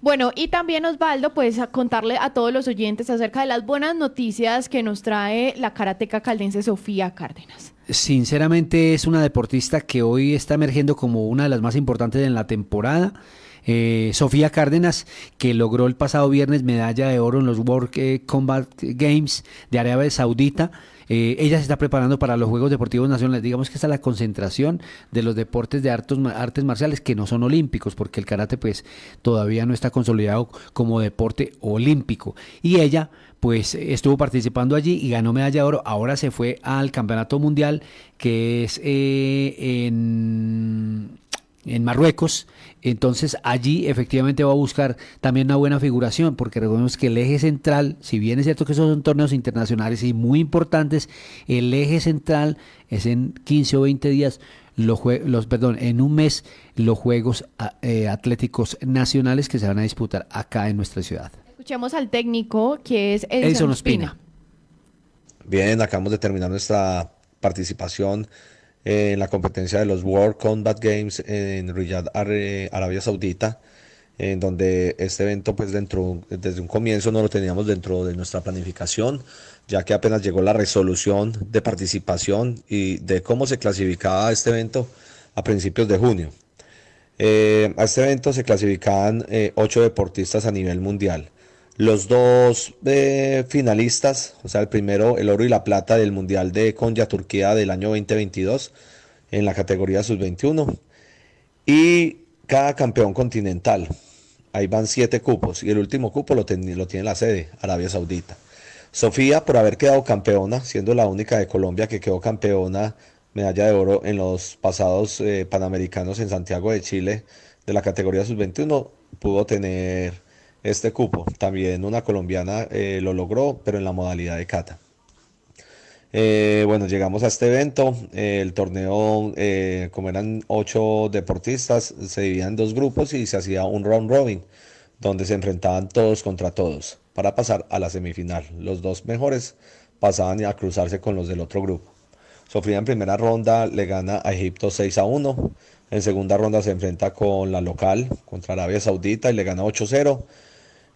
Bueno, y también Osvaldo, pues a contarle a todos los oyentes acerca de las buenas noticias que nos trae la karateca caldense Sofía Cárdenas. Sinceramente es una deportista que hoy está emergiendo como una de las más importantes en la temporada. Eh, Sofía Cárdenas, que logró el pasado viernes medalla de oro en los World eh, Combat Games de Arabia Saudita. Eh, ella se está preparando para los Juegos Deportivos Nacionales. Digamos que esta es la concentración de los deportes de artes, artes marciales que no son olímpicos, porque el karate pues todavía no está consolidado como deporte olímpico. Y ella pues estuvo participando allí y ganó medalla de oro. Ahora se fue al Campeonato Mundial que es en en Marruecos. Entonces allí efectivamente va a buscar también una buena figuración, porque recordemos que el eje central, si bien es cierto que esos son torneos internacionales y muy importantes, el eje central es en 15 o 20 días, los, los perdón, en un mes los Juegos eh, Atléticos Nacionales que se van a disputar acá en nuestra ciudad. Escuchemos al técnico que es Edson Ospina. Bien, acabamos de terminar nuestra participación en la competencia de los World Combat Games en Riyadh, Arabia Saudita, en donde este evento pues dentro, desde un comienzo no lo teníamos dentro de nuestra planificación, ya que apenas llegó la resolución de participación y de cómo se clasificaba este evento a principios de junio. Eh, a este evento se clasificaban eh, ocho deportistas a nivel mundial. Los dos eh, finalistas, o sea, el primero, el oro y la plata del Mundial de Konya, Turquía del año 2022, en la categoría sub-21. Y cada campeón continental. Ahí van siete cupos. Y el último cupo lo, lo tiene la sede, Arabia Saudita. Sofía, por haber quedado campeona, siendo la única de Colombia que quedó campeona, medalla de oro en los pasados eh, panamericanos en Santiago de Chile, de la categoría sub-21, pudo tener este cupo. También una colombiana eh, lo logró, pero en la modalidad de kata. Eh, bueno, llegamos a este evento. Eh, el torneo, como eran ocho deportistas, se dividía en dos grupos y se hacía un round robin, donde se enfrentaban todos contra todos para pasar a la semifinal. Los dos mejores pasaban a cruzarse con los del otro grupo. Sofía en primera ronda le gana a Egipto 6 a 1. En segunda ronda se enfrenta con la local, contra Arabia Saudita, y le gana 8-0.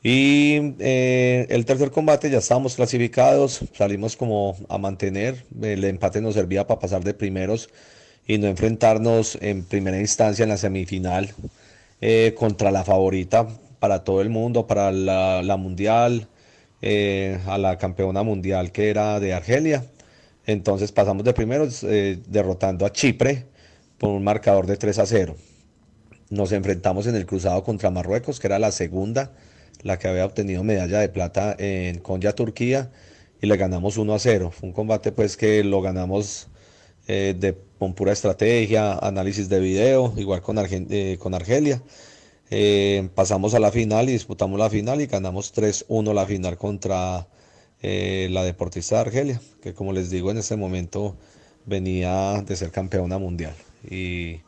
Y eh, el tercer combate ya estábamos clasificados, salimos como a mantener, el empate nos servía para pasar de primeros y no enfrentarnos en primera instancia en la semifinal eh, contra la favorita para todo el mundo, para la, mundial, eh, a la campeona mundial que era de Argelia. Entonces pasamos de primeros derrotando a Chipre por un marcador de 3 a 0. Nos enfrentamos en el cruzado contra Marruecos, que era la segunda la que había obtenido medalla de plata en Konya, Turquía, y le ganamos 1 a 0. Fue un combate pues que lo ganamos eh, de, pura estrategia, análisis de video, igual con, eh, con Argelia. Eh, pasamos a la final y disputamos la final y ganamos 3-1 la final contra la deportista de Argelia, que como les digo en este momento venía de ser campeona mundial. Y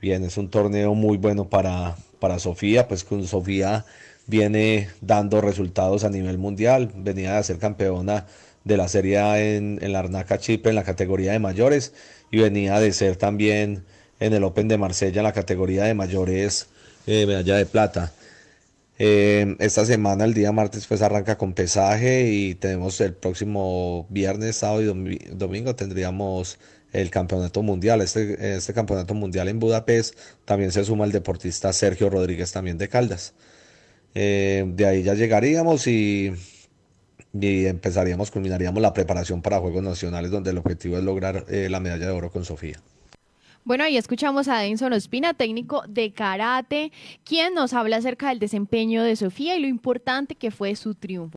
bien, es un torneo muy bueno para, para Sofía, pues con Sofía viene dando resultados a nivel mundial, venía de ser campeona de la Serie en, en la Arnaca Chipre en la categoría de mayores y venía de ser también en el Open de Marsella en la categoría de mayores eh, medalla de plata. Eh, esta semana, el día martes, pues arranca con pesaje y tenemos el próximo viernes, sábado y domingo tendríamos el campeonato mundial. Este, este campeonato mundial en Budapest también se suma el deportista Sergio Rodríguez también de Caldas. Eh, de ahí ya llegaríamos y, y, empezaríamos, culminaríamos la preparación para Juegos Nacionales, donde el objetivo es lograr eh, la medalla de oro con Sofía. Bueno, ahí escuchamos a Denson Ospina, técnico de karate, quien nos habla acerca del desempeño de Sofía y lo importante que fue su triunfo.